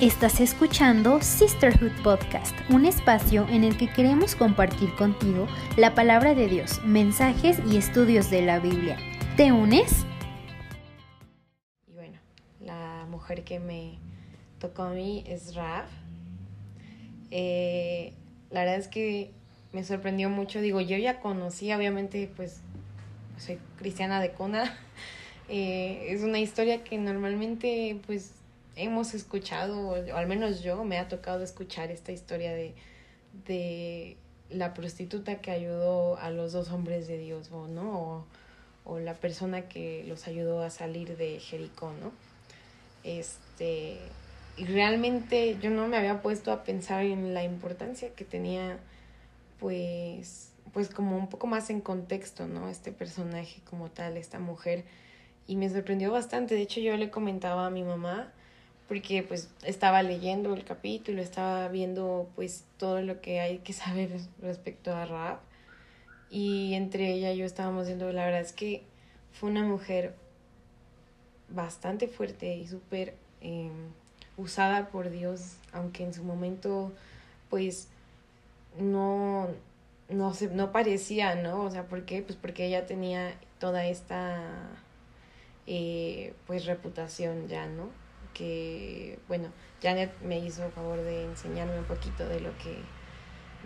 Estás escuchando Sisterhood Podcast, un espacio en el que queremos compartir contigo la palabra de Dios, mensajes y estudios de la Biblia. ¿Te unes? Y bueno, la mujer que me tocó a mí es Rav. Eh, la verdad es que me sorprendió mucho. Digo, yo ya conocí, obviamente, pues soy cristiana de cuna. Eh, es una historia que normalmente, pues hemos escuchado, o al menos yo me ha tocado escuchar esta historia de, de la prostituta que ayudó a los dos hombres de Dios, ¿no? O la persona que los ayudó a salir de Jericó, ¿no? Este, y realmente yo no me había puesto a pensar en la importancia que tenía, pues, pues como un poco más en contexto, ¿no? Este personaje como tal, esta mujer, y me sorprendió bastante. De hecho, yo le comentaba a mi mamá, porque pues estaba leyendo el capítulo, estaba viendo pues todo lo que hay que saber respecto a Raab y entre ella y yo estábamos viendo, la verdad es que fue una mujer bastante fuerte y súper em, usada por Dios, aunque en su momento pues no, no, se, no parecía, ¿no? O sea, ¿por qué? Pues porque ella tenía toda esta eh, pues reputación ya, ¿no? Que, bueno, Janet me hizo el favor de enseñarme un poquito de lo que,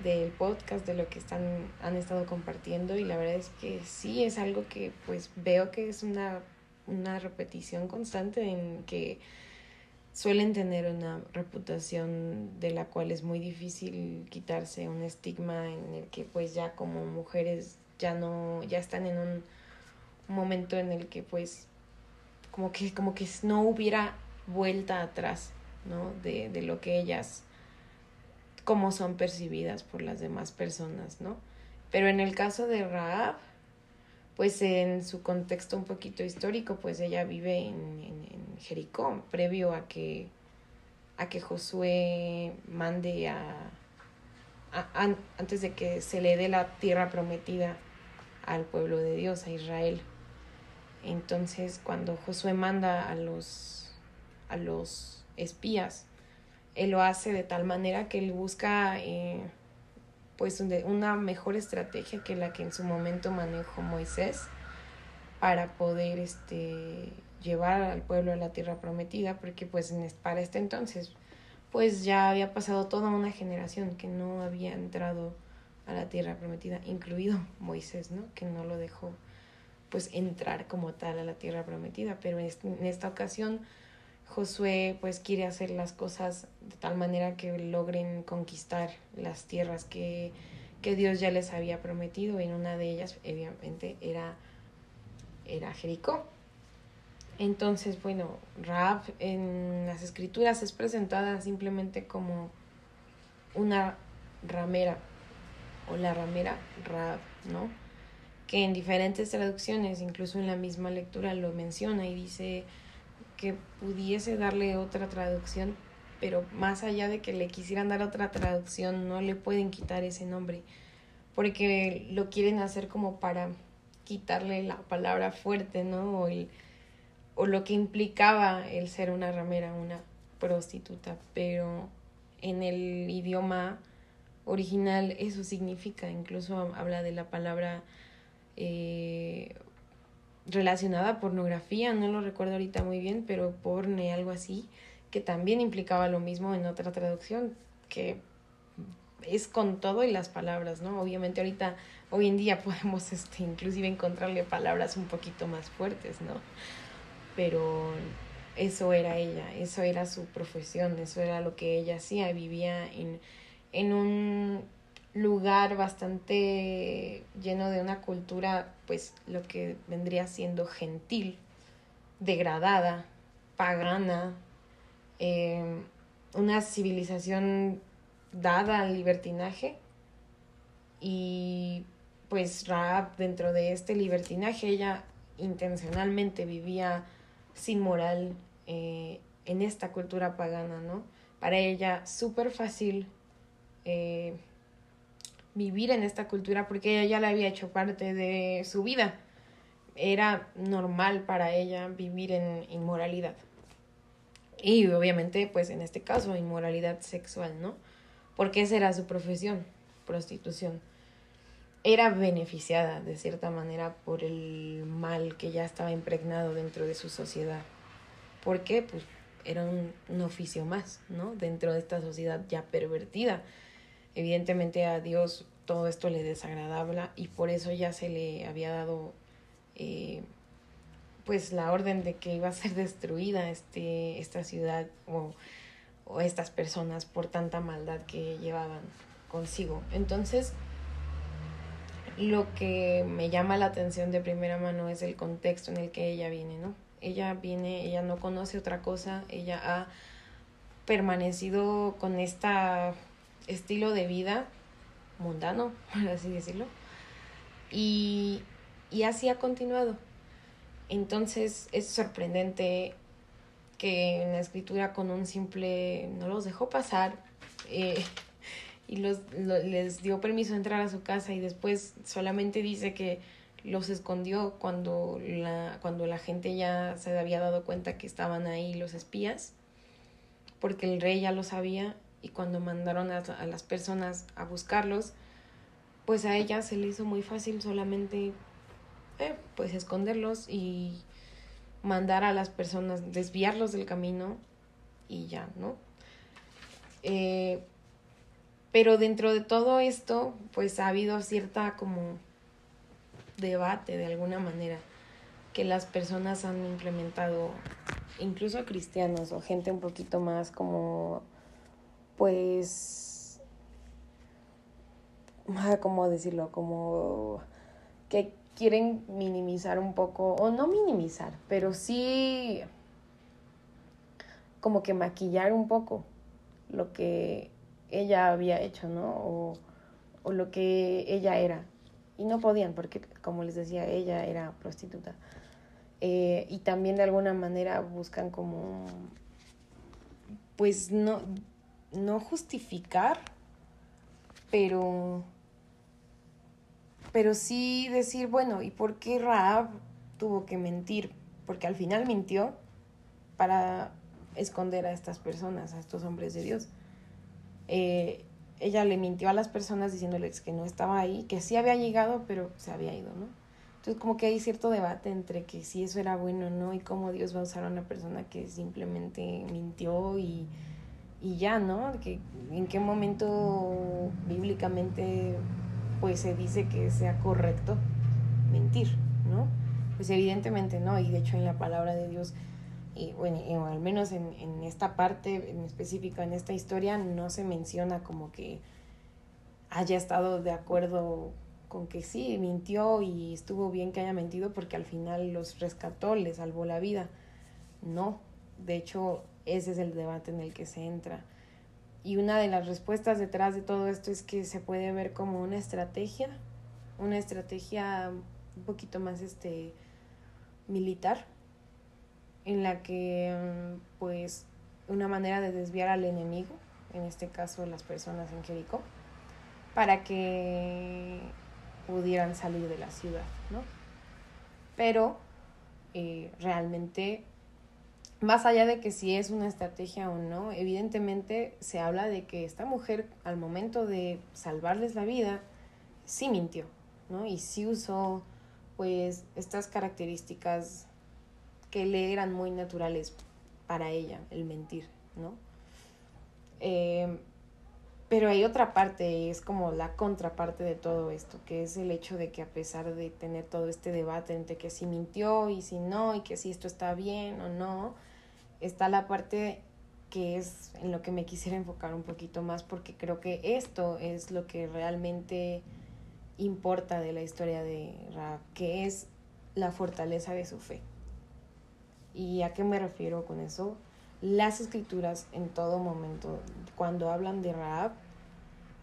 del podcast, de lo que están, han estado compartiendo y la verdad es que sí es algo que pues veo que es una, una repetición constante en que suelen tener una reputación de la cual es muy difícil quitarse un estigma en el que pues ya como mujeres ya no ya están en un momento en el que pues como que como que no hubiera vuelta atrás, ¿no? De, de lo que ellas, cómo son percibidas por las demás personas, ¿no? Pero en el caso de Raab, pues en su contexto un poquito histórico, pues ella vive en, en, Jericó, previo a que, a que Josué mande a, a, antes de que se le dé la tierra prometida al pueblo de Dios, a Israel. Entonces, cuando Josué manda a los a los espías. Él lo hace de tal manera que él busca eh, pues una mejor estrategia que la que en su momento manejó Moisés para poder este llevar al pueblo a la tierra prometida porque pues para este entonces pues ya había pasado toda una generación que no había entrado a la tierra prometida incluido Moisés no que no lo dejó pues entrar como tal a la tierra prometida pero en esta ocasión Josué pues quiere hacer las cosas de tal manera que logren conquistar las tierras que, que Dios ya les había prometido. En una de ellas, obviamente, era, era Jericó. Entonces, bueno, Raab en las escrituras es presentada simplemente como una ramera o la ramera Raab, ¿no? Que en diferentes traducciones, incluso en la misma lectura, lo menciona y dice que pudiese darle otra traducción, pero más allá de que le quisieran dar otra traducción, no le pueden quitar ese nombre, porque lo quieren hacer como para quitarle la palabra fuerte, ¿no? O, el, o lo que implicaba el ser una ramera, una prostituta, pero en el idioma original eso significa, incluso habla de la palabra eh, relacionada a pornografía, no lo recuerdo ahorita muy bien, pero porne, algo así, que también implicaba lo mismo en otra traducción, que es con todo y las palabras, ¿no? Obviamente ahorita, hoy en día podemos este, inclusive encontrarle palabras un poquito más fuertes, ¿no? Pero eso era ella, eso era su profesión, eso era lo que ella hacía, vivía en, en un lugar bastante lleno de una cultura, pues lo que vendría siendo gentil, degradada, pagana, em, una civilización dada al libertinaje y pues Raab dentro de este libertinaje ella intencionalmente vivía sin moral eh, en esta cultura pagana, ¿no? Para ella súper fácil eh, vivir en esta cultura porque ella ya la había hecho parte de su vida. Era normal para ella vivir en inmoralidad. Y obviamente, pues en este caso, inmoralidad sexual, ¿no? Porque esa era su profesión, prostitución. Era beneficiada de cierta manera por el mal que ya estaba impregnado dentro de su sociedad. ¿Por qué? Pues era un oficio más, ¿no? Dentro de esta sociedad ya pervertida. Evidentemente a Dios todo esto le desagradaba y por eso ya se le había dado eh, pues la orden de que iba a ser destruida este, esta ciudad o, o estas personas por tanta maldad que llevaban consigo. Entonces, lo que me llama la atención de primera mano es el contexto en el que ella viene, ¿no? Ella viene, ella no conoce otra cosa, ella ha permanecido con este estilo de vida mundano, por así decirlo, y, y así ha continuado. Entonces es sorprendente que en la escritura con un simple no los dejó pasar eh, y los, les dio permiso de entrar a su casa y después solamente dice que los escondió cuando la, cuando la gente ya se había dado cuenta que estaban ahí los espías, porque el rey ya lo sabía y cuando mandaron a, a las personas a buscarlos, pues a ella se le hizo muy fácil solamente eh, pues esconderlos y mandar a las personas, desviarlos del camino y ya, ¿no? Eh, pero dentro de todo esto, pues ha habido cierta como debate de alguna manera que las personas han implementado, incluso cristianos o gente un poquito más como, pues, ¿cómo decirlo? Como que quieren minimizar un poco, o no minimizar, pero sí como que maquillar un poco lo que ella había hecho, ¿no? O, o lo que ella era. Y no podían, porque como les decía, ella era prostituta. Eh, y también de alguna manera buscan como, pues no, no justificar, pero pero sí decir, bueno, ¿y por qué Raab tuvo que mentir? Porque al final mintió para esconder a estas personas, a estos hombres de Dios. Eh, ella le mintió a las personas diciéndoles que no estaba ahí, que sí había llegado, pero se había ido, ¿no? Entonces como que hay cierto debate entre que si eso era bueno o no y cómo Dios va a usar a una persona que simplemente mintió y, y ya, ¿no? Que en qué momento bíblicamente pues se dice que sea correcto mentir, ¿no? Pues evidentemente no, y de hecho en la palabra de Dios, bueno, al menos en, en esta parte en específico, en esta historia, no se menciona como que haya estado de acuerdo con que sí, mintió y estuvo bien que haya mentido porque al final los rescató, les salvó la vida. No, de hecho ese es el debate en el que se entra. Y una de las respuestas detrás de todo esto es que se puede ver como una estrategia, una estrategia un poquito más este militar, en la que pues una manera de desviar al enemigo, en este caso las personas en Jericó, para que pudieran salir de la ciudad, ¿no? Pero eh, realmente más allá de que si es una estrategia o no, evidentemente se habla de que esta mujer al momento de salvarles la vida, sí mintió, ¿no? Y sí usó pues estas características que le eran muy naturales para ella, el mentir, ¿no? Eh, pero hay otra parte, es como la contraparte de todo esto, que es el hecho de que a pesar de tener todo este debate entre que si mintió y si no, y que si esto está bien o no, está la parte que es en lo que me quisiera enfocar un poquito más, porque creo que esto es lo que realmente importa de la historia de Raab, que es la fortaleza de su fe. ¿Y a qué me refiero con eso? Las escrituras en todo momento, cuando hablan de Raab,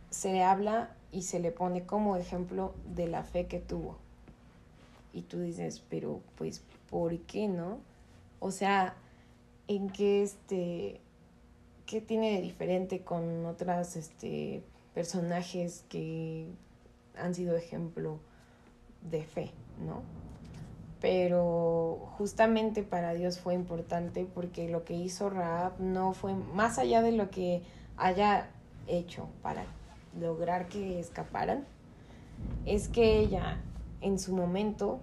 se le habla y se le pone como ejemplo de la fe que tuvo. Y tú dices, pero pues, ¿por qué no? O sea, en qué este qué tiene de diferente con otras este personajes que han sido ejemplo de fe, ¿no? pero justamente para Dios fue importante porque lo que hizo Raab no fue más allá de lo que haya hecho para lograr que escaparan, es que ella en su momento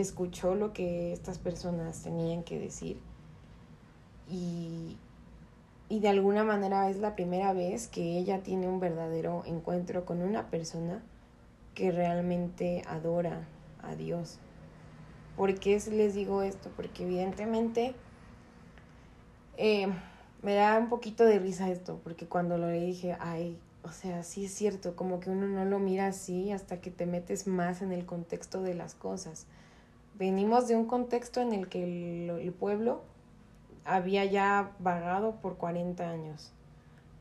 escuchó lo que estas personas tenían que decir y, y de alguna manera es la primera vez que ella tiene un verdadero encuentro con una persona que realmente adora a Dios. ¿Por qué les digo esto? Porque evidentemente eh, me da un poquito de risa esto, porque cuando lo le dije, ay, o sea, sí es cierto, como que uno no lo mira así hasta que te metes más en el contexto de las cosas. Venimos de un contexto en el que el, pueblo había ya vagado por 40 años.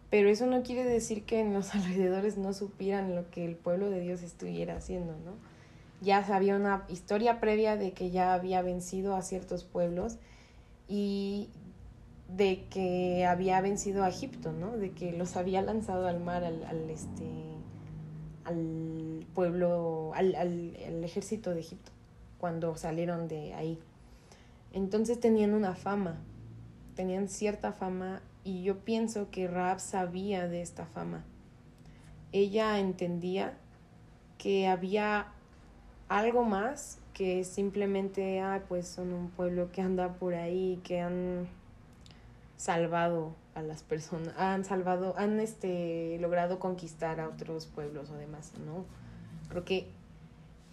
Pero eso no quiere decir que en los alrededores no supieran lo que el pueblo de Dios estuviera haciendo, ¿no? Ya había una historia previa de que ya había vencido a ciertos pueblos y de que había vencido a Egipto, ¿no? De que los había lanzado al mar, al, este, al pueblo, al, al ejército de Egipto, cuando salieron de ahí. Entonces tenían una fama, tenían cierta fama y yo pienso que Raab sabía de esta fama. Ella entendía que había algo más que simplemente, ah, pues son un pueblo que anda por ahí, que han salvado a las personas, han salvado, han este, logrado conquistar a otros pueblos o demás, ¿no? Creo que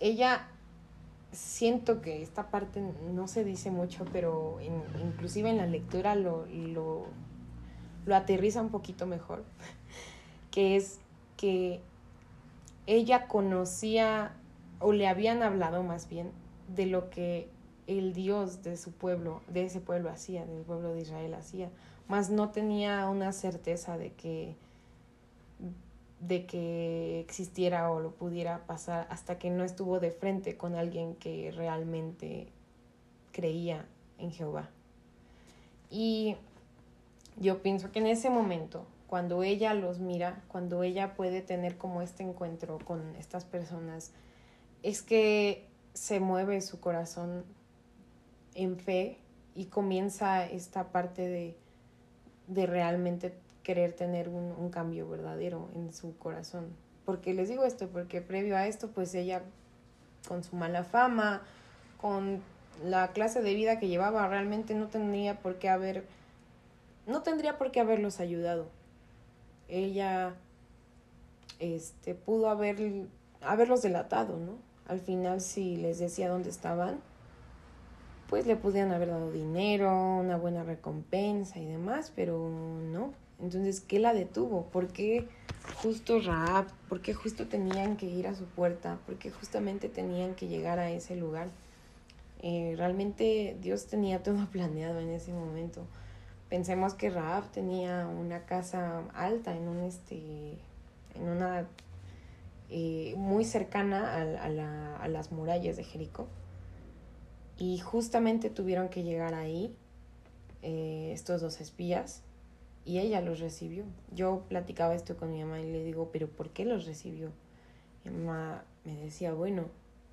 ella siento que esta parte no se dice mucho, pero inclusive en la lectura lo, lo, lo aterriza un poquito mejor, que es que ella conocía o le habían hablado más bien de lo que el Dios de su pueblo, de ese pueblo hacía, del pueblo de Israel hacía, más no tenía una certeza de que de que existiera o lo pudiera pasar hasta que no estuvo de frente con alguien que realmente creía en Jehová. Y yo pienso que en ese momento, cuando ella los mira, cuando ella puede tener como este encuentro con estas personas, es que se mueve su corazón en fe y comienza esta parte de, de realmente querer tener un, un, cambio verdadero en su corazón. Porque les digo esto, porque previo a esto, pues ella con su mala fama, con la clase de vida que llevaba, realmente no tendría por qué haber, no tendría por qué haberlos ayudado. Ella, este, pudo haber, haberlos delatado, ¿no? Al final, si les decía dónde estaban, pues le pudieran haber dado dinero, una buena recompensa y demás, pero no. Entonces, ¿qué la detuvo? ¿Por qué justo Raab? ¿Por qué justo tenían que ir a su puerta? ¿Por qué justamente tenían que llegar a ese lugar? Eh, realmente Dios tenía todo planeado en ese momento. Pensemos que Raab tenía una casa alta en un este en una eh, muy cercana a, la, a las murallas de Jericó. Y justamente tuvieron que llegar ahí eh, estos dos espías y ella los recibió. Yo platicaba esto con mi mamá y le digo, pero ¿por qué los recibió? Mi mamá me decía, bueno,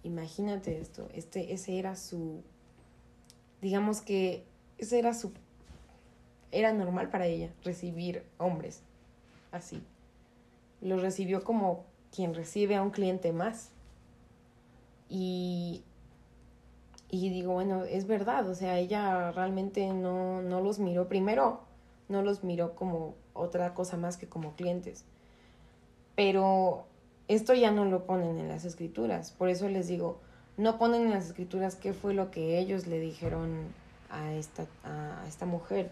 imagínate esto, este, ese era su, digamos que ese era su, era normal para ella recibir hombres así. Los recibió como quien recibe a un cliente más. Y, y digo, bueno, es verdad, o sea, ella realmente no, no los miró primero no los miró como otra cosa más que como clientes. Pero esto ya no lo ponen en las escrituras, por eso les digo, no ponen en las escrituras qué fue lo que ellos le dijeron a esta, a esta mujer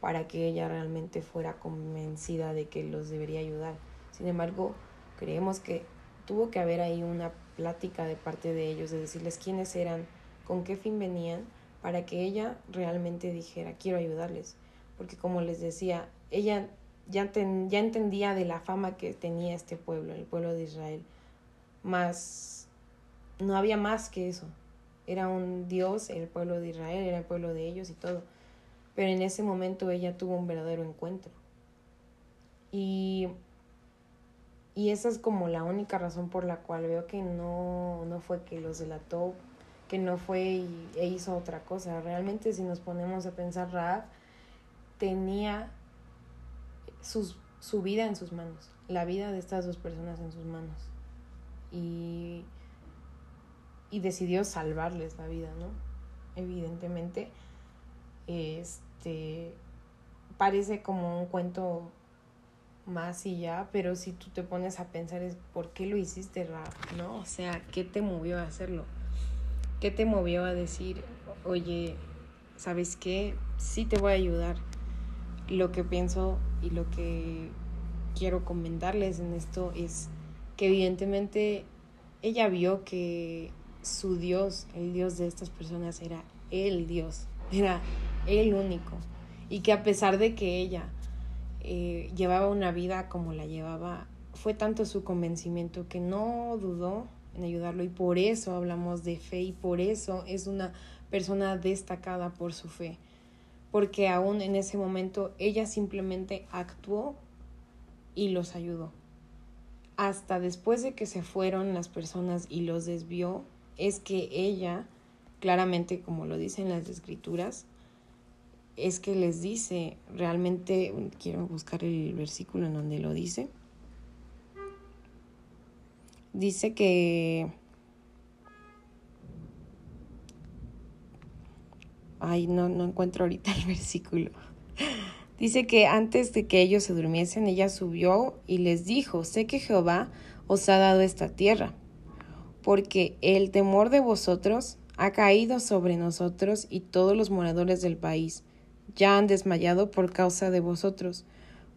para que ella realmente fuera convencida de que los debería ayudar. Sin embargo, creemos que tuvo que haber ahí una plática de parte de ellos, de decirles quiénes eran, con qué fin venían, para que ella realmente dijera, quiero ayudarles porque como les decía, ella ya, ten, ya entendía de la fama que tenía este pueblo, el pueblo de Israel, más no había más que eso. Era un Dios, el pueblo de Israel, era el pueblo de ellos y todo. Pero en ese momento ella tuvo un verdadero encuentro. Y, y esa es como la única razón por la cual veo que no, no fue que los delató, que no fue e hizo otra cosa. Realmente si nos ponemos a pensar, Raab tenía sus, su vida en sus manos, la vida de estas dos personas en sus manos. Y, y decidió salvarles la vida, ¿no? Evidentemente, este parece como un cuento más y ya, pero si tú te pones a pensar es por qué lo hiciste, ¿no? O sea, ¿qué te movió a hacerlo? ¿Qué te movió a decir, oye, ¿sabes qué? Sí te voy a ayudar. Lo que pienso y lo que quiero comentarles en esto es que evidentemente ella vio que su Dios, el Dios de estas personas, era el Dios, era el único. Y que a pesar de que ella eh, llevaba una vida como la llevaba, fue tanto su convencimiento que no dudó en ayudarlo y por eso hablamos de fe y por eso es una persona destacada por su fe, porque aún en ese momento ella simplemente actuó y los ayudó. Hasta después de que se fueron las personas y los desvió, es que ella, claramente como lo dicen las escrituras, es que les dice, realmente quiero buscar el versículo en donde lo dice. Dice que... Ay, no, no encuentro ahorita el versículo. Dice que antes de que ellos se durmiesen, ella subió y les dijo, sé que Jehová os ha dado esta tierra, porque el temor de vosotros ha caído sobre nosotros y todos los moradores del país ya han desmayado por causa de vosotros,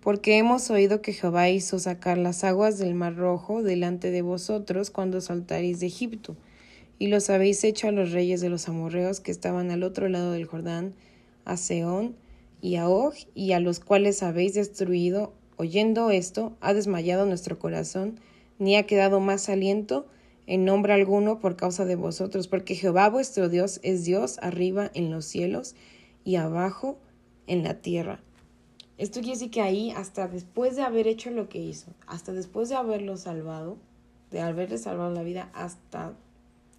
porque hemos oído que Jehová hizo sacar las aguas del mar rojo delante de vosotros cuando saltaréis de Egipto, y los habéis hecho a los reyes de los amorreos que estaban al otro lado del Jordán, a Seón y a Og, y a los cuales habéis destruido. Oyendo esto, ha desmayado nuestro corazón, ni ha quedado más aliento en nombre alguno por causa de vosotros, porque Jehová vuestro Dios es Dios arriba en los cielos y abajo en la tierra. Esto quiere decir que ahí, hasta después de haber hecho lo que hizo, hasta después de haberlo salvado, de haberle salvado la vida, hasta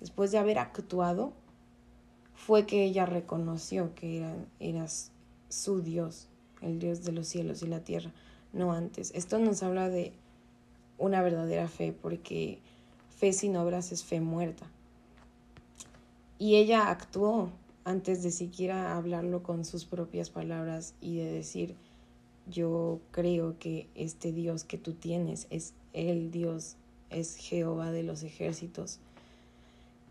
después de haber actuado, fue que ella reconoció que era, eras su Dios, el Dios de los cielos y la tierra, no antes. Esto nos habla de una verdadera fe, porque fe sin obras es fe muerta. Y ella actuó antes de siquiera hablarlo con sus propias palabras y de decir, yo creo que este Dios que tú tienes es el Dios, es Jehová de los ejércitos.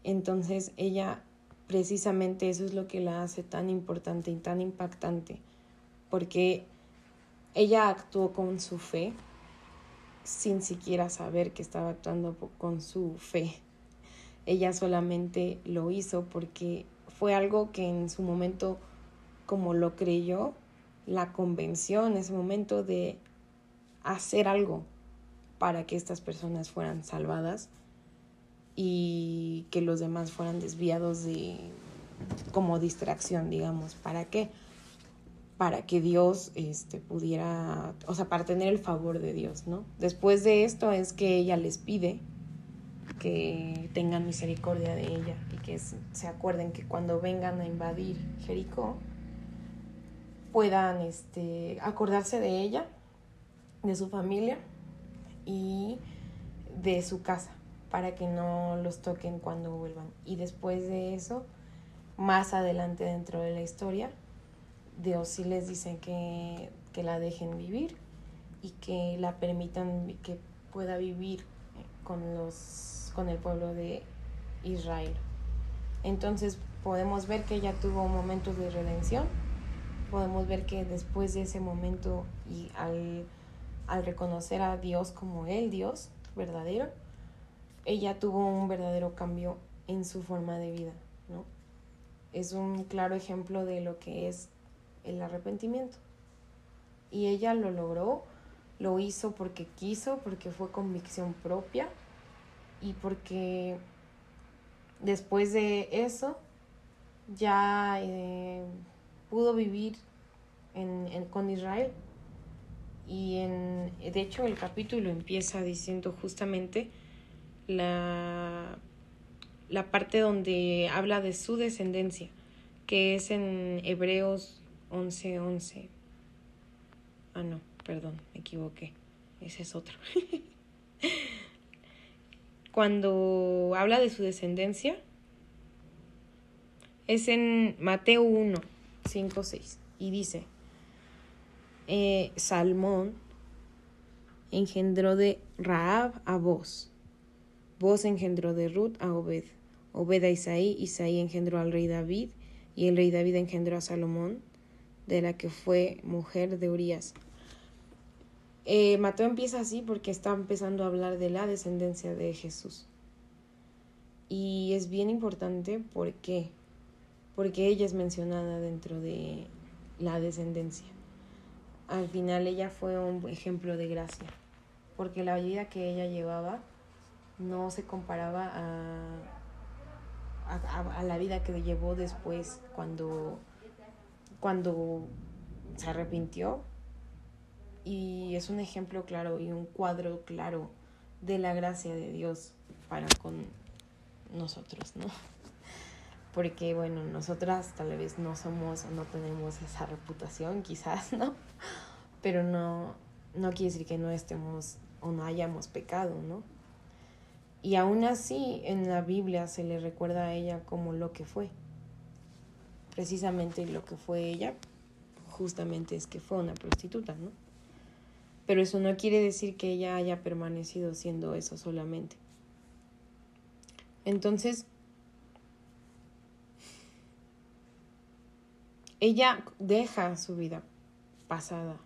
Entonces ella, precisamente eso es lo que la hace tan importante y tan impactante, porque ella actuó con su fe sin siquiera saber que estaba actuando con su fe. Ella solamente lo hizo porque fue algo que en su momento, como lo creyó, la convenció en ese momento de hacer algo para que estas personas fueran salvadas y que los demás fueran desviados de como distracción, digamos. ¿Para qué? Para que Dios este, pudiera, o sea, para tener el favor de Dios, ¿no? Después de esto es que ella les pide que tengan misericordia de ella y que se acuerden que cuando vengan a invadir Jericó puedan este, acordarse de ella, de su familia y de su casa para que no los toquen cuando vuelvan. Y después de eso, más adelante dentro de la historia, Dios sí les dice que, que la dejen vivir y que la permitan que pueda vivir con los con el pueblo de Israel. Entonces podemos ver que ella tuvo momentos de redención, podemos ver que después de ese momento y al, al reconocer a Dios como el Dios verdadero, ella tuvo un verdadero cambio en su forma de vida, ¿no? Es un claro ejemplo de lo que es el arrepentimiento. Y ella lo logró, lo hizo porque quiso, porque fue convicción propia y porque después de eso ya eh, pudo vivir en, con Israel. Y en, de hecho el capítulo empieza diciendo justamente la, la parte donde habla de su descendencia, que es en Hebreos 11:11. 11. Ah, no, perdón, me equivoqué. Ese es otro. Cuando habla de su descendencia, es en Mateo 1, 5, 6. Y dice, eh, Salmón engendró de Raab a Boz. Boz engendró de Ruth a Obed. Obed a Isaí. Isaí engendró al rey David. Y el rey David engendró a Salomón, de la que fue mujer de Urias. Eh, Mateo empieza así porque está empezando a hablar de la descendencia de Jesús. Y es bien importante porque porque ella es mencionada dentro de la descendencia. Al final ella fue un ejemplo de gracia, porque la vida que ella llevaba no se comparaba a, a, la vida que llevó después cuando, cuando se arrepintió. Y es un ejemplo claro y un cuadro claro de la gracia de Dios para con nosotros, ¿no? porque bueno, nosotras tal vez no somos o no tenemos esa reputación, quizás, ¿no? Pero no, no quiere decir que no estemos o no hayamos pecado, ¿no? Y aún así en la Biblia se le recuerda a ella como lo que fue. Precisamente lo que fue ella, justamente es que fue una prostituta, ¿no? Pero eso no quiere decir que ella haya permanecido siendo eso solamente. Entonces, ella deja su vida pasada.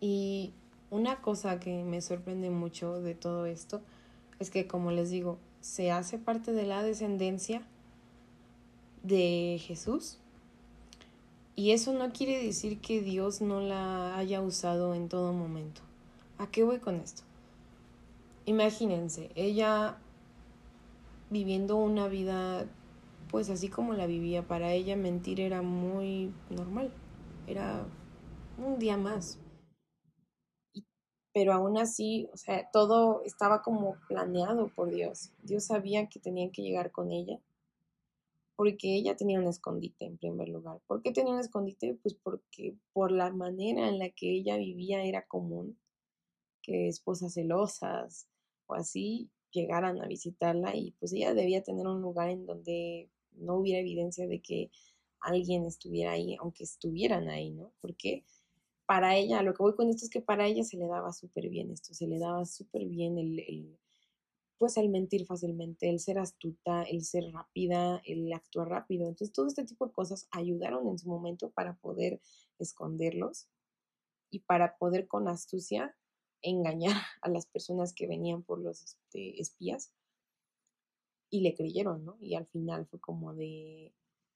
Y una cosa que me sorprende mucho de todo esto es que, como les digo, se hace parte de la descendencia de Jesús. Y eso no quiere decir que Dios no la haya usado en todo momento. ¿A qué voy con esto? Imagínense, ella viviendo una vida pues así como la vivía, para ella mentir era muy normal, era un día más. Pero aún así, o sea, todo estaba como planeado por Dios. Dios sabía que tenían que llegar con ella, porque ella tenía un escondite en primer lugar. ¿Por qué tenía un escondite? Pues porque por la manera en la que ella vivía era común que esposas celosas o así llegaran a visitarla y pues ella debía tener un lugar en donde no hubiera evidencia de que alguien estuviera ahí, aunque estuvieran ahí, ¿no? Porque para ella, lo que voy con esto es que para ella se le daba súper bien esto, se le daba súper bien el, pues el mentir fácilmente, el ser astuta, el ser rápida, el actuar rápido. Entonces, todo este tipo de cosas ayudaron en su momento para poder esconderlos y para poder con astucia engañar a las personas que venían por los este, espías y le creyeron, ¿no? Y al final fue como de,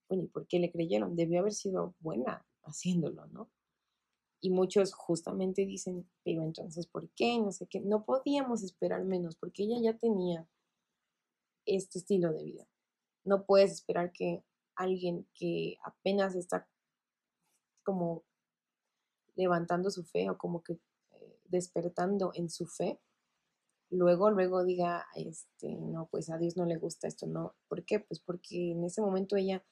bueno, ¿y por qué le creyeron? Debió haber sido buena haciéndolo, ¿no? Y muchos justamente dicen, pero entonces, ¿por qué? No sé qué. No podíamos esperar menos porque ella ya tenía este estilo de vida. No puedes esperar que alguien que apenas está como levantando su fe o como que eh, despertando en su fe, luego, luego diga, este, no, pues a Dios no le gusta esto, no. ¿Por qué? Pues porque en ese momento ella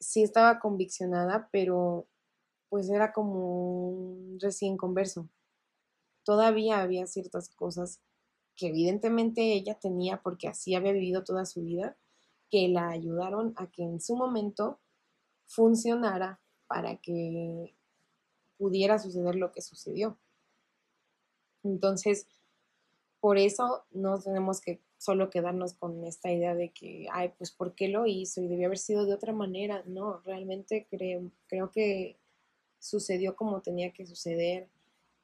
sí estaba conviccionada, pero pues era como un recién converso. Todavía había ciertas cosas que evidentemente ella tenía porque así había vivido toda su vida, que la ayudaron a que en su momento funcionara para que pudiera suceder lo que sucedió. Entonces, por eso no tenemos que solo quedarnos con esta idea de que, ay, pues, ¿por qué lo hizo? Y debió haber sido de otra manera. No, realmente creo, creo que sucedió como tenía que suceder.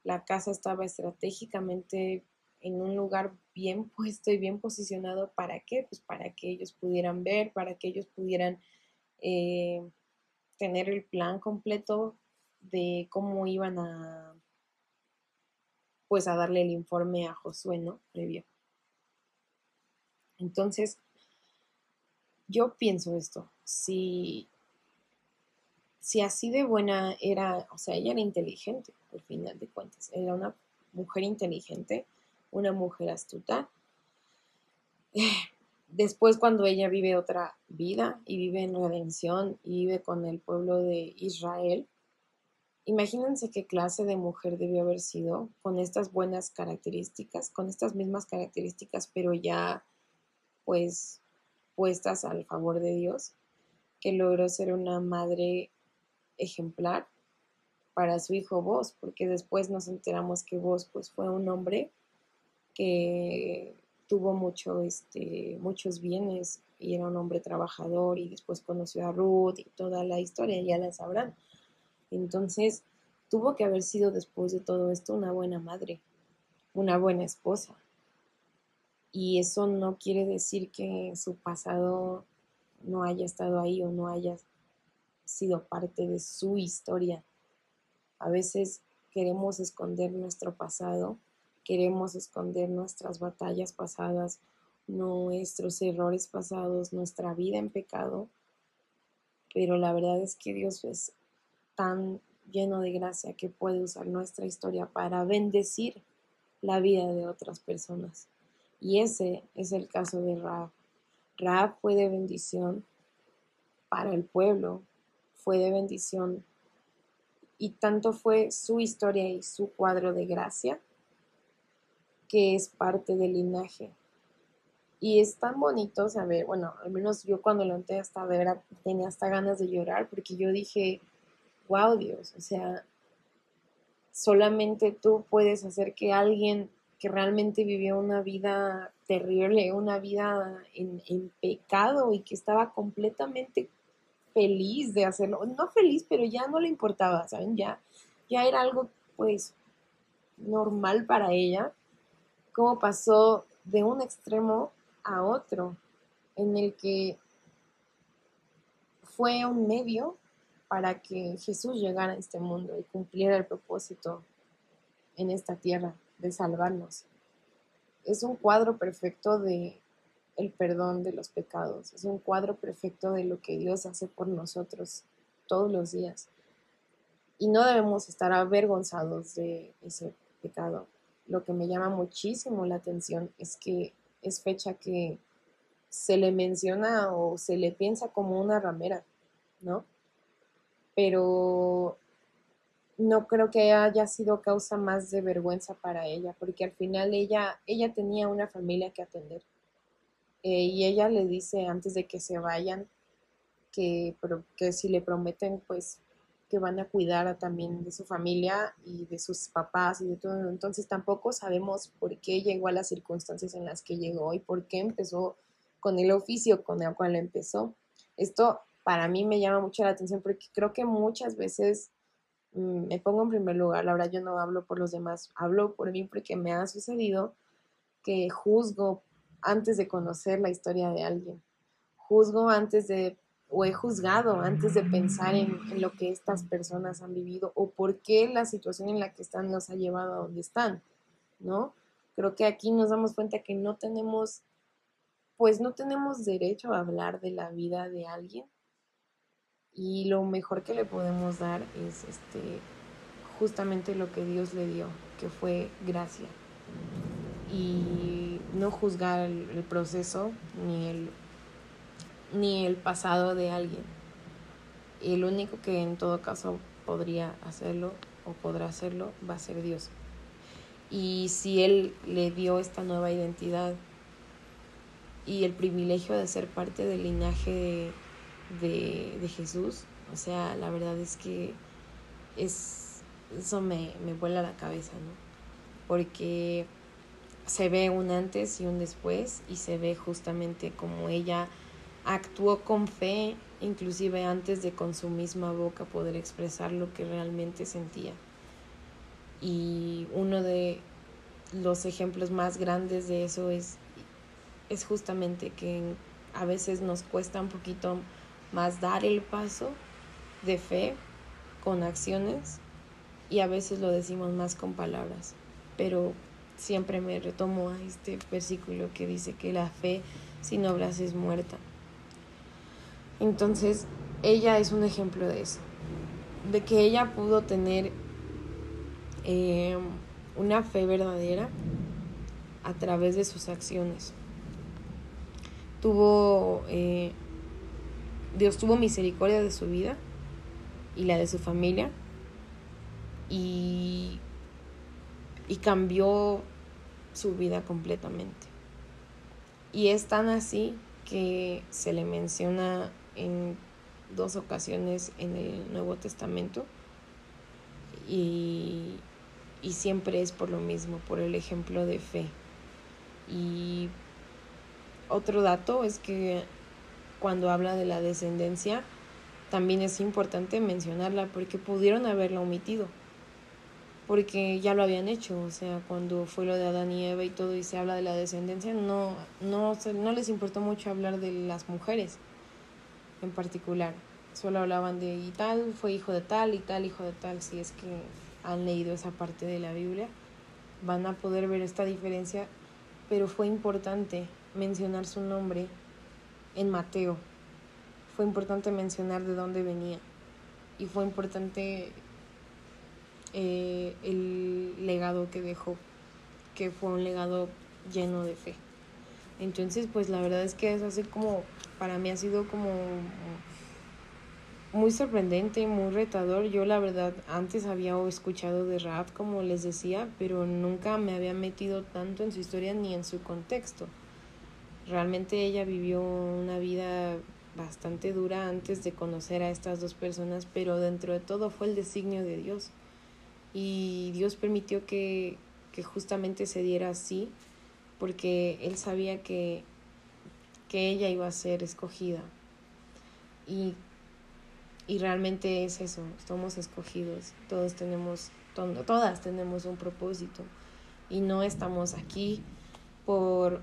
La casa estaba estratégicamente en un lugar bien puesto y bien posicionado. ¿Para qué? Pues para que ellos pudieran ver, para que ellos pudieran eh, tener el plan completo de cómo iban a pues a darle el informe a Josué, ¿no? Previo. Entonces, yo pienso esto, si, si así de buena era, o sea, ella era inteligente, al final de cuentas, era una mujer inteligente, una mujer astuta, después cuando ella vive otra vida y vive en redención y vive con el pueblo de Israel, imagínense qué clase de mujer debió haber sido con estas buenas características, con estas mismas características, pero ya pues puestas al favor de Dios, que logró ser una madre ejemplar para su hijo Vos, porque después nos enteramos que Vos pues fue un hombre que tuvo mucho, este, muchos bienes y era un hombre trabajador y después conoció a Ruth y toda la historia, ya la sabrán. Entonces, tuvo que haber sido después de todo esto una buena madre, una buena esposa. Y eso no quiere decir que su pasado no haya estado ahí o no haya sido parte de su historia. A veces queremos esconder nuestro pasado, queremos esconder nuestras batallas pasadas, nuestros errores pasados, nuestra vida en pecado, pero la verdad es que Dios es tan lleno de gracia que puede usar nuestra historia para bendecir la vida de otras personas. Y ese es el caso de Raab. Raab fue de bendición para el pueblo, fue de bendición y tanto fue su historia y su cuadro de gracia que es parte del linaje. Y es tan bonito saber, bueno, al menos yo cuando lo entré hasta ver, tenía hasta ganas de llorar porque yo dije, wow Dios, o sea, solamente tú puedes hacer que alguien que realmente vivió una vida terrible, una vida en pecado y que estaba completamente feliz de hacerlo, no feliz, pero ya no le importaba, ¿saben? Ya, ya era algo pues normal para ella, como pasó de un extremo a otro, en el que fue un medio para que Jesús llegara a este mundo y cumpliera el propósito en esta tierra de salvarnos. Es un cuadro perfecto de el perdón de los pecados. Es un cuadro perfecto de lo que Dios hace por nosotros todos los días. Y no debemos estar avergonzados de ese pecado. Lo que me llama muchísimo la atención es que es fecha que se le menciona o se le piensa como una ramera, ¿no? Pero no creo que haya sido causa más de vergüenza para ella, porque al final ella, ella tenía una familia que atender eh, y ella le dice antes de que se vayan que, que si le prometen pues que van a cuidar también de su familia y de sus papás y de todo. Entonces tampoco sabemos por qué llegó a las circunstancias en las que llegó y por qué empezó con el oficio con el cual empezó. Esto para mí me llama mucho la atención porque creo que muchas veces mm, me pongo en primer lugar, la verdad yo no hablo por los demás, hablo por mí porque me ha sucedido que juzgo antes de conocer la historia de alguien. Juzgo antes de, o he juzgado antes de pensar en, lo que estas personas han vivido o por qué la situación en la que están nos ha llevado a donde están, ¿no? Creo que aquí nos damos cuenta que no tenemos, pues no tenemos derecho a hablar de la vida de alguien y lo mejor que le podemos dar es este justamente lo que Dios le dio, que fue gracia y no juzgar el, proceso ni el, ni el pasado de alguien. El único que en todo caso podría hacerlo o podrá hacerlo va a ser Dios. Y si Él le dio esta nueva identidad y el privilegio de ser parte del linaje de, de, Jesús, o sea, la verdad es que es, eso me, me vuela la cabeza, ¿no? Porque se ve un antes y un después y se ve justamente como ella actuó con fe, inclusive antes de con su misma boca poder expresar lo que realmente sentía. Y uno de los ejemplos más grandes de eso es, es justamente que a veces nos cuesta un poquito más dar el paso de fe con acciones y a veces lo decimos más con palabras, pero siempre me retomo a este versículo que dice que la fe sin obras es muerta. Entonces, ella es un ejemplo de eso, de que ella pudo tener eh, una fe verdadera a través de sus acciones. tuvo, eh, Dios tuvo misericordia de su vida y la de su familia y, y cambió su vida completamente. Y es tan así que se le menciona en dos ocasiones en el Nuevo Testamento y, y siempre es por lo mismo, por el ejemplo de fe. Y otro dato es que cuando habla de la descendencia, también es importante mencionarla porque pudieron haberla omitido, porque ya lo habían hecho, o sea, cuando fue lo de Adán y Eva y todo y se habla de la descendencia, no, no, no les importó mucho hablar de las mujeres en particular, solo hablaban de y tal, fue hijo de tal y tal, hijo de tal, si es que han leído esa parte de la Biblia, van a poder ver esta diferencia, pero fue importante mencionar su nombre en Mateo. Fue importante mencionar de dónde venía. Y fue importante eh, el legado que dejó, que fue un legado lleno de fe. Entonces, pues la verdad es que es así como, para mí ha sido como muy sorprendente y muy retador. Yo la verdad antes había escuchado de rap, como les decía, pero nunca me había metido tanto en su historia ni en su contexto. Realmente ella vivió una vida bastante dura antes de conocer a estas dos personas, pero dentro de todo fue el designio de Dios. Y Dios permitió que, que justamente se diera así, porque Él sabía que, que ella iba a ser escogida. Y, y realmente es eso, somos escogidos, todos tenemos, todas tenemos un propósito y no estamos aquí por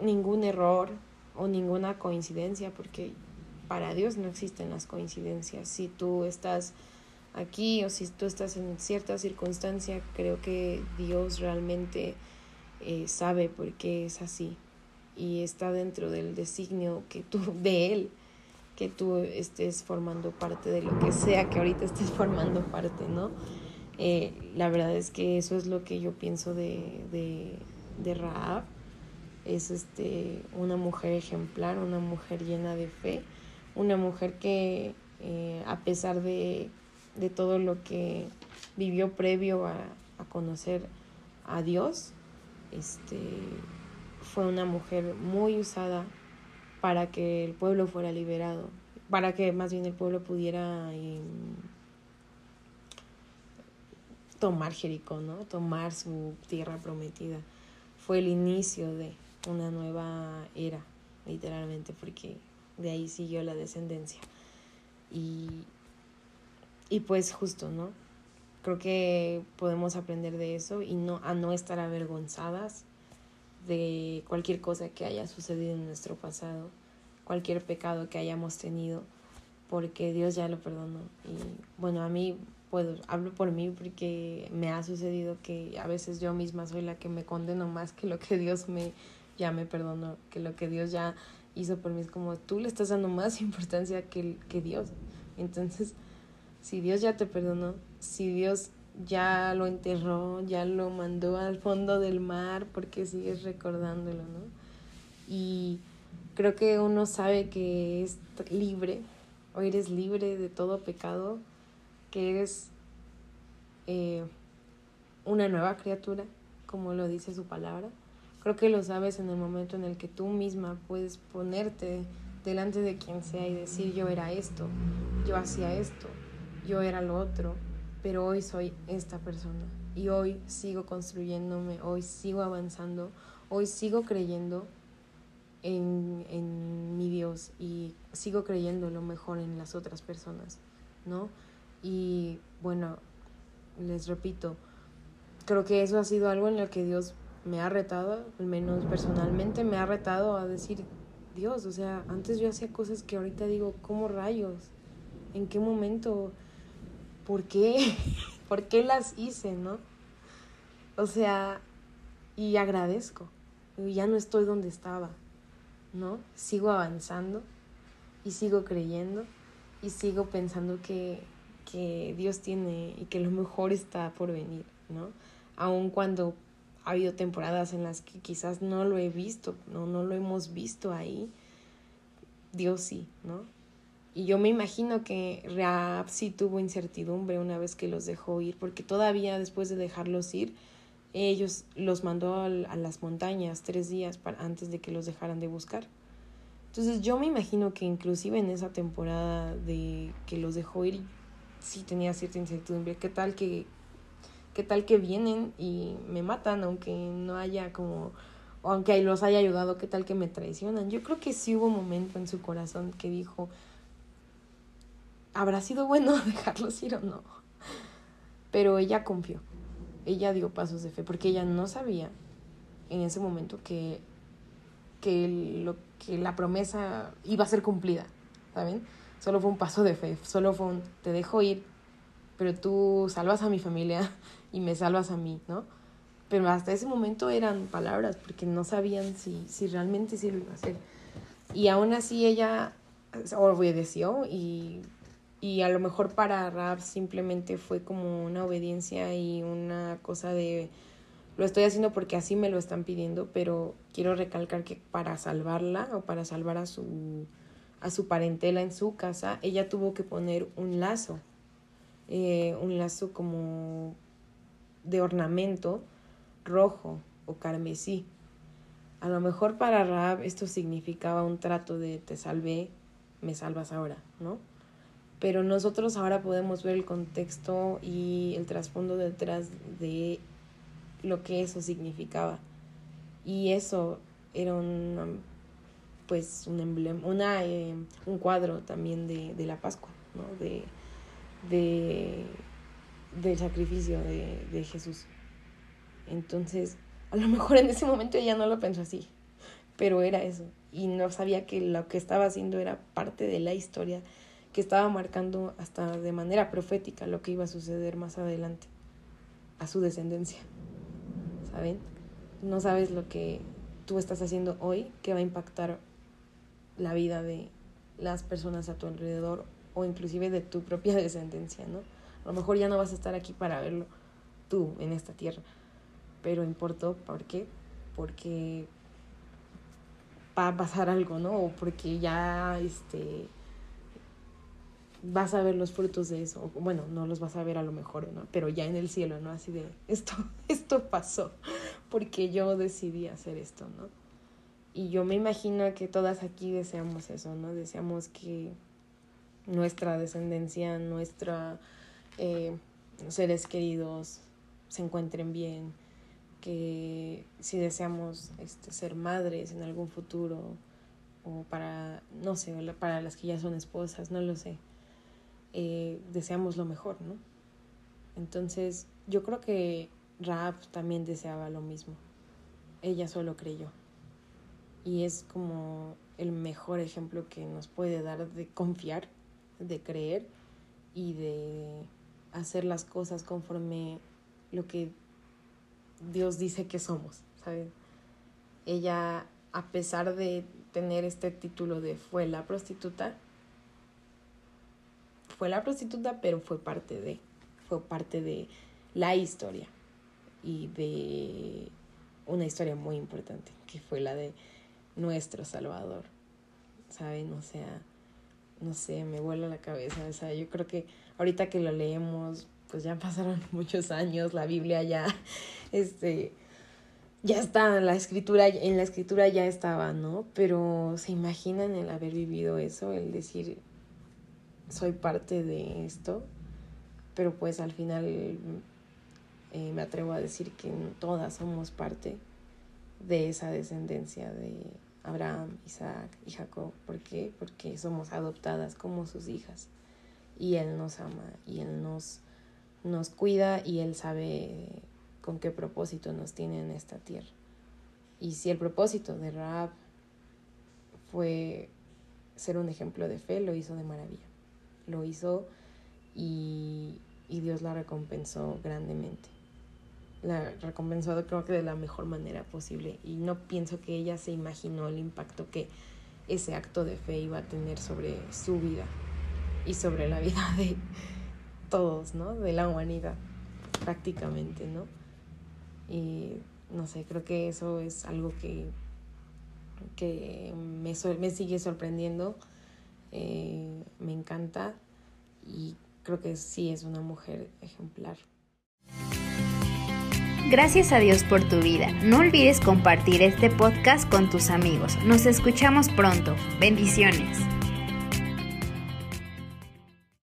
ningún error o ninguna coincidencia, porque para Dios no existen las coincidencias. Si tú estás aquí o si tú estás en cierta circunstancia, creo que Dios realmente eh, sabe por qué es así y está dentro del designio que tú de él que tú estés formando parte de lo que sea que ahorita estés formando parte, ¿no? Eh, la verdad es que eso es lo que yo pienso de, de, de Raab es este, una mujer ejemplar, una mujer llena de fe, una mujer que eh, a pesar de, de, todo lo que vivió previo a, a, conocer a Dios, este, fue una mujer muy usada para que el pueblo fuera liberado, para que más bien el pueblo pudiera eh, tomar Jericó, ¿no? tomar su tierra prometida. Fue el inicio de una nueva era, literalmente, porque de ahí siguió la descendencia. Y, y pues justo, ¿no? Creo que podemos aprender de eso y no, a no estar avergonzadas de cualquier cosa que haya sucedido en nuestro pasado, cualquier pecado que hayamos tenido, porque Dios ya lo perdonó. Y bueno, a mí puedo, hablo por mí porque me ha sucedido que a veces yo misma soy la que me condeno más que lo que Dios me, ya me perdonó, que lo que Dios ya hizo por mí es como tú le estás dando más importancia que, que Dios. Entonces, si Dios ya te perdonó, si Dios ya lo enterró, ya lo mandó al fondo del mar, porque sigues recordándolo, ¿no? Y creo que uno sabe que es libre, o eres libre de todo pecado, que eres eh, una nueva criatura, como lo dice su palabra Creo que lo sabes en el momento en el que tú misma puedes ponerte delante de quien sea y decir yo era esto, yo hacía esto, yo era lo otro, pero hoy soy esta persona y hoy sigo construyéndome, hoy sigo avanzando, hoy sigo creyendo en, en mi Dios y sigo creyendo lo mejor en las otras personas, ¿no? Y bueno, les repito, creo que eso ha sido algo en lo que Dios me ha retado, al menos personalmente, me ha retado a decir, Dios, o sea, antes yo hacía cosas que ahorita digo, ¿cómo rayos? ¿En qué momento? ¿Por qué? ¿Por qué las hice, no? O sea, y agradezco. Ya no estoy donde estaba, ¿no? Sigo avanzando y sigo creyendo y sigo pensando que, que Dios tiene y que lo mejor está por venir, ¿no? Aun cuando ha habido temporadas en las que quizás no lo he visto, no, no lo hemos visto ahí. Dios sí, ¿no? Y yo me imagino que Raab sí tuvo incertidumbre una vez que los dejó ir, porque todavía después de dejarlos ir, ellos los mandó a, las montañas tres días antes de que los dejaran de buscar. Entonces yo me imagino que inclusive en esa temporada de que los dejó ir, sí tenía cierta incertidumbre. ¿Qué tal que, qué tal que vienen y me matan aunque no haya como, aunque los haya ayudado, qué tal que me traicionan? Yo creo que sí hubo un momento en su corazón que dijo, ¿habrá sido bueno dejarlos ir o no? Pero ella confió ella dio pasos de fe porque ella no sabía en ese momento que, que, lo, que la promesa iba a ser cumplida, ¿saben? Solo fue un paso de fe, solo fue un te dejo ir, pero tú salvas a mi familia y me salvas a mí, ¿no? Pero hasta ese momento eran palabras porque no sabían si, si realmente sí lo iba a hacer. Y aún así ella obedeció y y a lo mejor para Rap simplemente fue como una obediencia y una cosa de lo estoy haciendo porque así me lo están pidiendo, pero quiero recalcar que para salvarla o para salvar a su a su parentela en su casa, ella tuvo que poner un lazo, eh, un lazo como de ornamento rojo o carmesí. A lo mejor para Rab esto significaba un trato de te salvé, me salvas ahora, ¿no? Pero nosotros ahora podemos ver el contexto y el trasfondo detrás de lo que eso significaba. Y eso era un, pues, un emblema, una, eh, un cuadro también de, de la Pascua, ¿no? de, de, del sacrificio de, de Jesús. Entonces, a lo mejor en ese momento ella no lo pensó así, pero era eso. Y no sabía que lo que estaba haciendo era parte de la historia que estaba marcando hasta de manera profética lo que iba a suceder más adelante a su descendencia. ¿Saben? No sabes lo que tú estás haciendo hoy que va a impactar la vida de las personas a tu alrededor o inclusive de tu propia descendencia, ¿no? A lo mejor ya no vas a estar aquí para verlo tú en esta tierra, pero importó, ¿por qué? Porque va a pasar algo, ¿no? O porque ya, este, vas a ver los frutos de eso. Bueno, no los vas a ver a lo mejor, ¿no? Pero ya en el cielo, ¿no? Así de, esto, esto pasó porque yo decidí hacer esto, ¿no? Y yo me imagino que todas aquí deseamos eso, ¿no? Deseamos que nuestra descendencia, nuestros eh, seres queridos se encuentren bien, que si deseamos este, ser madres en algún futuro, o para, no sé, para las que ya son esposas, no lo sé eh, deseamos lo mejor, ¿no? Entonces, yo creo que Raab también deseaba lo mismo. Ella solo creyó. Y es como el mejor ejemplo que nos puede dar de confiar, de creer y de hacer las cosas conforme lo que Dios dice que somos, ¿saben? Ella, a pesar de tener este título de fue la prostituta, fue la prostituta, pero fue parte de, fue parte de la historia y de una historia muy importante, que fue la de nuestro Salvador, ¿saben? O sea, no sé, me vuela la cabeza, o sea, yo creo que ahorita que lo leemos, pues ya pasaron muchos años, la Biblia ya, este, ya está, la escritura, en la escritura ya estaba, ¿no? Pero se imaginan el haber vivido eso, el decir, soy parte de esto, pero pues al final eh, me atrevo a decir que todas somos parte de esa descendencia de Abraham, Isaac y Jacob. ¿Por qué? Porque somos adoptadas como sus hijas y Él nos ama y Él nos, nos cuida y Él sabe con qué propósito nos tiene en esta tierra. Y si el propósito de Raab fue ser un ejemplo de fe, lo hizo de maravilla lo hizo y, Dios la recompensó grandemente. La recompensó creo que de la mejor manera posible y no pienso que ella se imaginó el impacto que ese acto de fe iba a tener sobre su vida y sobre la vida de todos, ¿no? De la humanidad, prácticamente, ¿no? Y no sé, creo que eso es algo que, que me, me sigue sorprendiendo, eh, me encanta y creo que sí es una mujer ejemplar. Gracias a Dios por tu vida. No olvides compartir este podcast con tus amigos. Nos escuchamos pronto. Bendiciones.